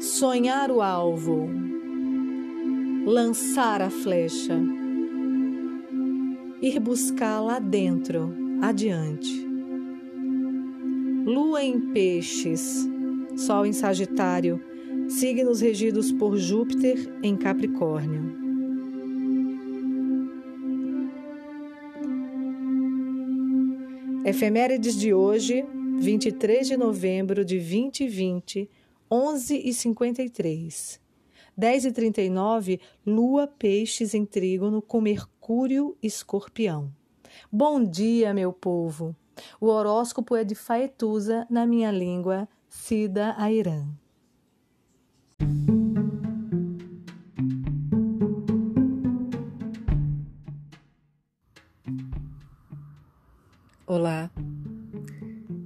sonhar o alvo, lançar a flecha, ir buscar lá dentro, adiante. Lua em Peixes, Sol em Sagitário, signos regidos por Júpiter em Capricórnio. Efemérides de hoje, 23 de novembro de 2020, 11h53. 10h39, Lua Peixes em Trígono com Mercúrio Escorpião. Bom dia, meu povo! O horóscopo é de Faetusa, na minha língua, Cida Airan. Olá,